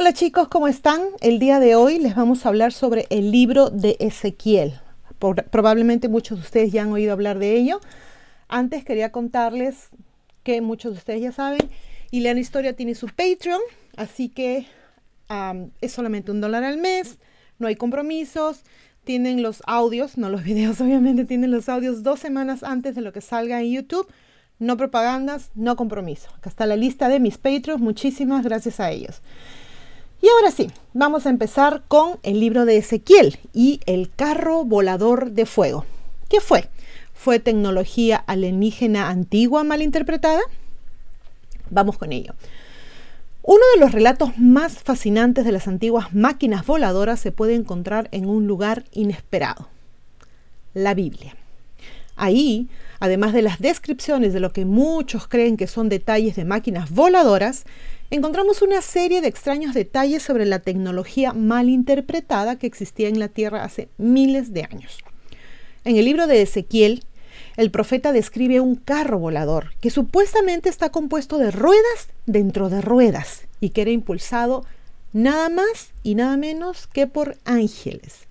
Hola chicos, ¿cómo están? El día de hoy les vamos a hablar sobre el libro de Ezequiel. probablemente muchos de ustedes ya han oído hablar de ello. Antes quería contarles que muchos de ustedes ya saben, y Lean Historia tiene su Patreon, así que es solamente un dólar al mes, no hay compromisos, tienen los audios, no los videos obviamente, tienen los audios dos semanas antes de lo que salga en YouTube. No propagandas, no compromiso. Acá está la lista de mis Patreons, muchísimas gracias a ellos. Y ahora sí, vamos a empezar con el libro de Ezequiel y el carro volador de fuego. ¿Qué fue? ¿Fue tecnología alienígena antigua mal interpretada? Vamos con ello. Uno de los relatos más fascinantes de las antiguas máquinas voladoras se puede encontrar en un lugar inesperado, la Biblia. Ahí, además de las descripciones de lo que muchos creen que son detalles de máquinas voladoras, encontramos una serie de extraños detalles sobre la tecnología mal interpretada que existía en la Tierra hace miles de años. En el libro de Ezequiel, el profeta describe un carro volador que supuestamente está compuesto de ruedas dentro de ruedas y que era impulsado nada más y nada menos que por ángeles.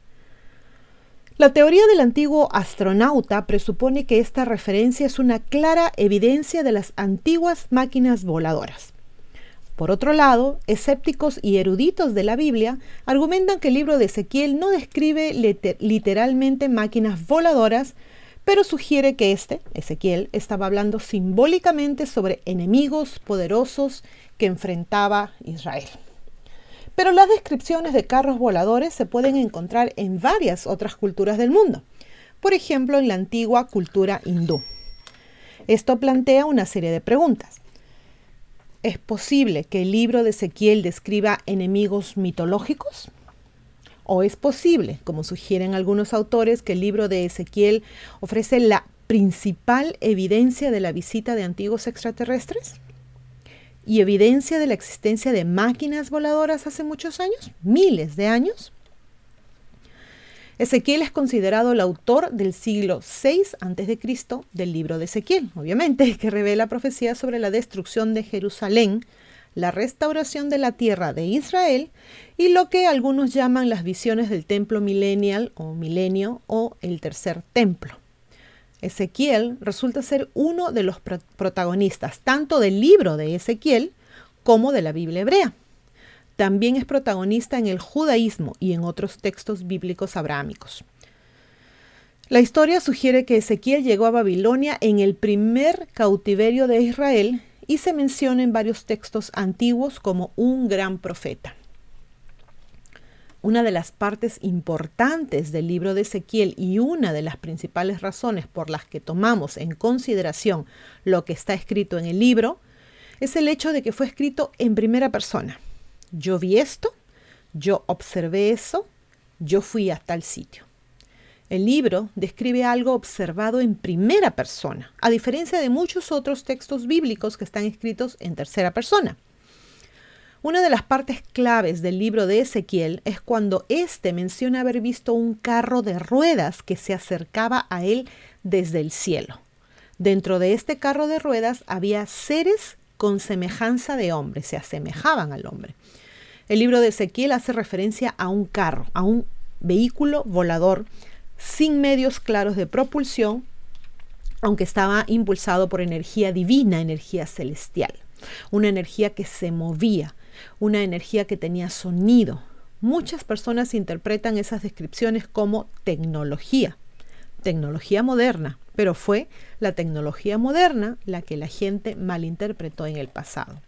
La teoría del antiguo astronauta presupone que esta referencia es una clara evidencia de las antiguas máquinas voladoras. Por otro lado, escépticos y eruditos de la Biblia argumentan que el libro de Ezequiel no describe literalmente máquinas voladoras, pero sugiere que este, Ezequiel, estaba hablando simbólicamente sobre enemigos poderosos que enfrentaba Israel. Pero las descripciones de carros voladores se pueden encontrar en varias otras culturas del mundo, por ejemplo en la antigua cultura hindú. Esto plantea una serie de preguntas. ¿Es posible que el libro de Ezequiel describa enemigos mitológicos? ¿O es posible, como sugieren algunos autores, que el libro de Ezequiel ofrece la principal evidencia de la visita de antiguos extraterrestres? ¿Y evidencia de la existencia de máquinas voladoras hace muchos años? ¿Miles de años? Ezequiel es considerado el autor del siglo VI a.C. del libro de Ezequiel, obviamente, que revela profecías sobre la destrucción de Jerusalén, la restauración de la tierra de Israel y lo que algunos llaman las visiones del templo milenial o milenio o el tercer templo. Ezequiel resulta ser uno de los protagonistas tanto del libro de Ezequiel como de la Biblia hebrea. También es protagonista en el judaísmo y en otros textos bíblicos abrámicos. La historia sugiere que Ezequiel llegó a Babilonia en el primer cautiverio de Israel y se menciona en varios textos antiguos como un gran profeta. Una de las partes importantes del libro de Ezequiel y una de las principales razones por las que tomamos en consideración lo que está escrito en el libro es el hecho de que fue escrito en primera persona. Yo vi esto, yo observé eso, yo fui a tal sitio. El libro describe algo observado en primera persona, a diferencia de muchos otros textos bíblicos que están escritos en tercera persona. Una de las partes claves del libro de Ezequiel es cuando éste menciona haber visto un carro de ruedas que se acercaba a él desde el cielo. Dentro de este carro de ruedas había seres con semejanza de hombre, se asemejaban al hombre. El libro de Ezequiel hace referencia a un carro, a un vehículo volador sin medios claros de propulsión, aunque estaba impulsado por energía divina, energía celestial, una energía que se movía, una energía que tenía sonido. Muchas personas interpretan esas descripciones como tecnología, tecnología moderna, pero fue la tecnología moderna la que la gente malinterpretó en el pasado.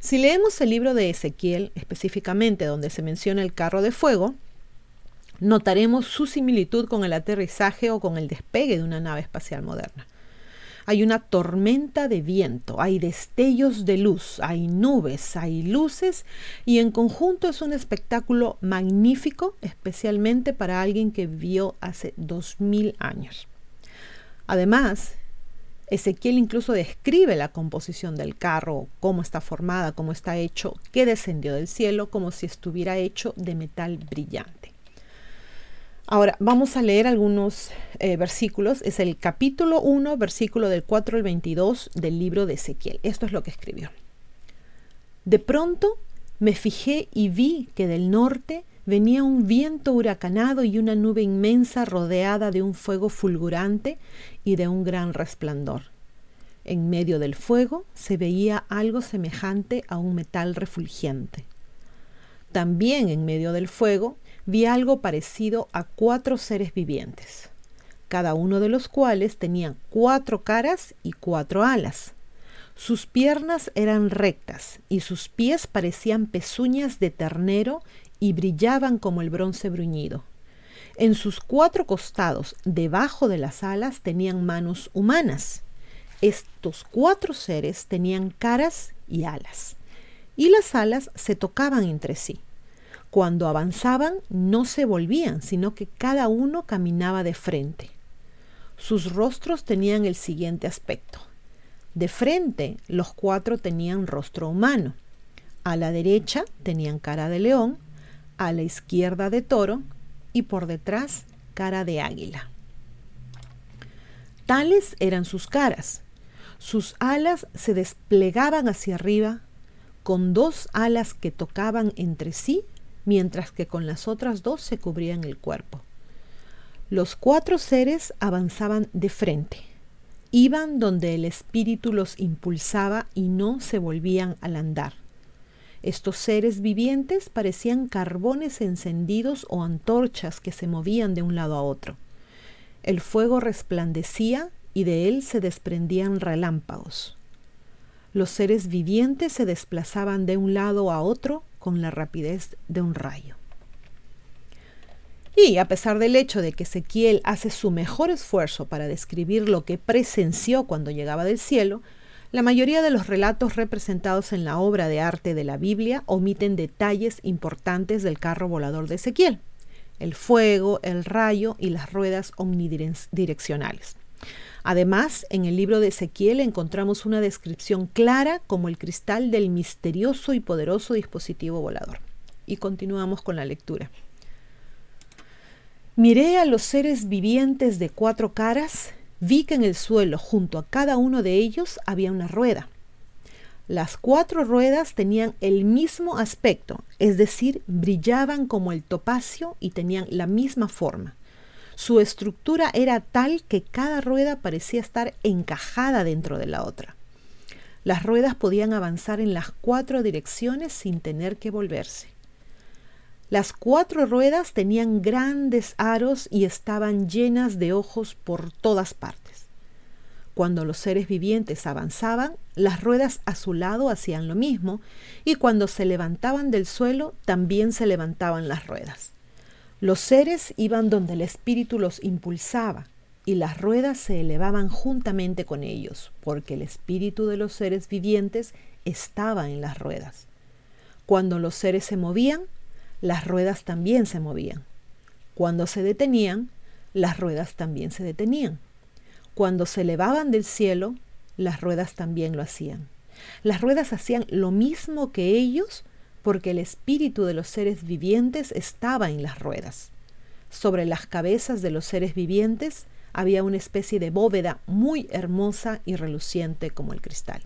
Si leemos el libro de Ezequiel, específicamente donde se menciona el carro de fuego, notaremos su similitud con el aterrizaje o con el despegue de una nave espacial moderna. Hay una tormenta de viento, hay destellos de luz, hay nubes, hay luces y en conjunto es un espectáculo magnífico, especialmente para alguien que vivió hace dos mil años. Además, Ezequiel incluso describe la composición del carro, cómo está formada, cómo está hecho, que descendió del cielo, como si estuviera hecho de metal brillante. Ahora, vamos a leer algunos eh, versículos. Es el capítulo 1, versículo del 4 al 22 del libro de Ezequiel. Esto es lo que escribió. De pronto me fijé y vi que del norte venía un viento huracanado y una nube inmensa rodeada de un fuego fulgurante y de un gran resplandor. En medio del fuego se veía algo semejante a un metal refulgente. También en medio del fuego vi algo parecido a cuatro seres vivientes, cada uno de los cuales tenía cuatro caras y cuatro alas. Sus piernas eran rectas y sus pies parecían pezuñas de ternero y brillaban como el bronce bruñido. En sus cuatro costados, debajo de las alas, tenían manos humanas. Estos cuatro seres tenían caras y alas, y las alas se tocaban entre sí. Cuando avanzaban no se volvían, sino que cada uno caminaba de frente. Sus rostros tenían el siguiente aspecto. De frente los cuatro tenían rostro humano. A la derecha tenían cara de león, a la izquierda de toro y por detrás cara de águila. Tales eran sus caras. Sus alas se desplegaban hacia arriba con dos alas que tocaban entre sí, mientras que con las otras dos se cubrían el cuerpo. Los cuatro seres avanzaban de frente. Iban donde el espíritu los impulsaba y no se volvían al andar. Estos seres vivientes parecían carbones encendidos o antorchas que se movían de un lado a otro. El fuego resplandecía y de él se desprendían relámpagos. Los seres vivientes se desplazaban de un lado a otro con la rapidez de un rayo. Y a pesar del hecho de que Ezequiel hace su mejor esfuerzo para describir lo que presenció cuando llegaba del cielo, la mayoría de los relatos representados en la obra de arte de la Biblia omiten detalles importantes del carro volador de Ezequiel, el fuego, el rayo y las ruedas omnidireccionales. Además, en el libro de Ezequiel encontramos una descripción clara como el cristal del misterioso y poderoso dispositivo volador. Y continuamos con la lectura. Miré a los seres vivientes de cuatro caras vi que en el suelo, junto a cada uno de ellos, había una rueda. Las cuatro ruedas tenían el mismo aspecto, es decir, brillaban como el topacio y tenían la misma forma. Su estructura era tal que cada rueda parecía estar encajada dentro de la otra. Las ruedas podían avanzar en las cuatro direcciones sin tener que volverse. Las cuatro ruedas tenían grandes aros y estaban llenas de ojos por todas partes. Cuando los seres vivientes avanzaban, las ruedas a su lado hacían lo mismo, y cuando se levantaban del suelo, también se levantaban las ruedas. Los seres iban donde el espíritu los impulsaba, y las ruedas se elevaban juntamente con ellos, porque el espíritu de los seres vivientes estaba en las ruedas. Cuando los seres se movían, las ruedas también se movían. Cuando se detenían, las ruedas también se detenían. Cuando se elevaban del cielo, las ruedas también lo hacían. Las ruedas hacían lo mismo que ellos porque el espíritu de los seres vivientes estaba en las ruedas. Sobre las cabezas de los seres vivientes había una especie de bóveda muy hermosa y reluciente como el cristal.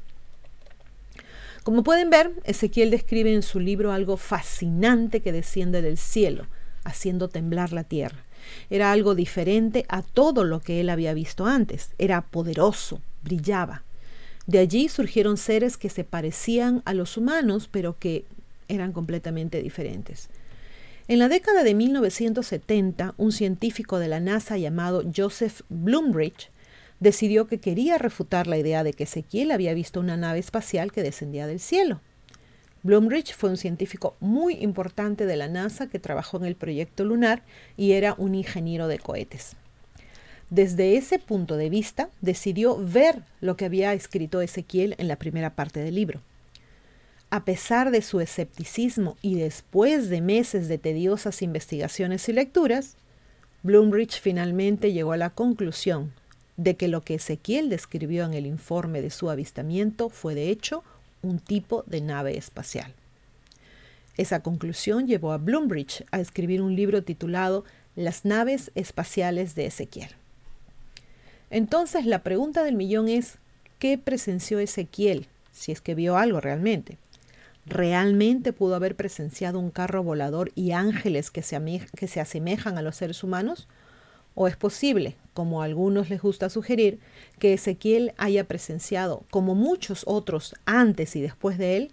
Como pueden ver, Ezequiel describe en su libro algo fascinante que desciende del cielo, haciendo temblar la tierra. Era algo diferente a todo lo que él había visto antes. Era poderoso, brillaba. De allí surgieron seres que se parecían a los humanos, pero que eran completamente diferentes. En la década de 1970, un científico de la NASA llamado Joseph Blumrich decidió que quería refutar la idea de que Ezequiel había visto una nave espacial que descendía del cielo. Blumrich fue un científico muy importante de la NASA que trabajó en el proyecto lunar y era un ingeniero de cohetes. Desde ese punto de vista, decidió ver lo que había escrito Ezequiel en la primera parte del libro. A pesar de su escepticismo y después de meses de tediosas investigaciones y lecturas, Blumrich finalmente llegó a la conclusión de que lo que Ezequiel describió en el informe de su avistamiento fue de hecho un tipo de nave espacial. Esa conclusión llevó a Bloombridge a escribir un libro titulado Las naves espaciales de Ezequiel. Entonces la pregunta del millón es, ¿qué presenció Ezequiel? Si es que vio algo realmente. ¿Realmente pudo haber presenciado un carro volador y ángeles que se, que se asemejan a los seres humanos? ¿O es posible, como a algunos les gusta sugerir, que Ezequiel haya presenciado, como muchos otros antes y después de él,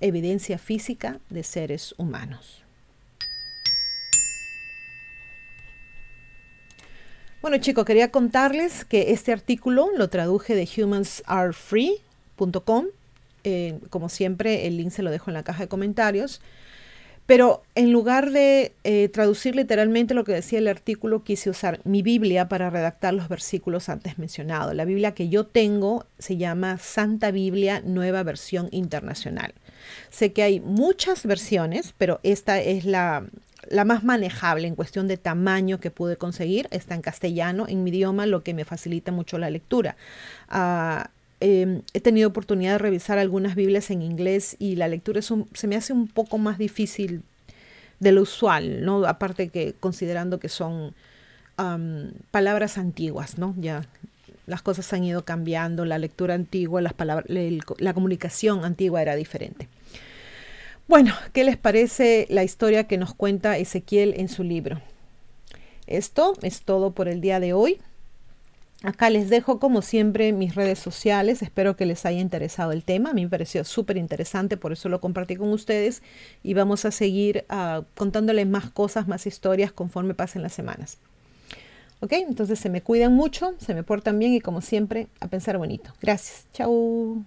evidencia física de seres humanos? Bueno chicos, quería contarles que este artículo lo traduje de humansarefree.com eh, como siempre, el link se lo dejo en la caja de comentarios. Pero en lugar de eh, traducir literalmente lo que decía el artículo, quise usar mi Biblia para redactar los versículos antes mencionados. La Biblia que yo tengo se llama Santa Biblia Nueva Versión Internacional. Sé que hay muchas versiones, pero esta es la, la más manejable en cuestión de tamaño que pude conseguir. Está en castellano, en mi idioma, lo que me facilita mucho la lectura. Uh, Em, he tenido oportunidad de revisar algunas Biblias en inglés y la lectura se me hace un poco más difícil de lo usual, ¿no? Aparte que considerando que son palabras antiguas, ¿no? Ya las cosas han ido cambiando, la lectura antigua, las palabras, la comunicación antigua era diferente. Bueno, ¿qué les parece la historia que nos cuenta Ezequiel en su libro? Esto es todo por el día de hoy. Acá les dejo como siempre mis redes sociales, espero que les haya interesado el tema, a mí me pareció súper interesante, por eso lo compartí con ustedes y vamos a seguir uh, contándoles más cosas, más historias conforme pasen las semanas. ¿Ok? Entonces se me cuidan mucho, se me portan bien y como siempre a pensar bonito. Gracias. Chao.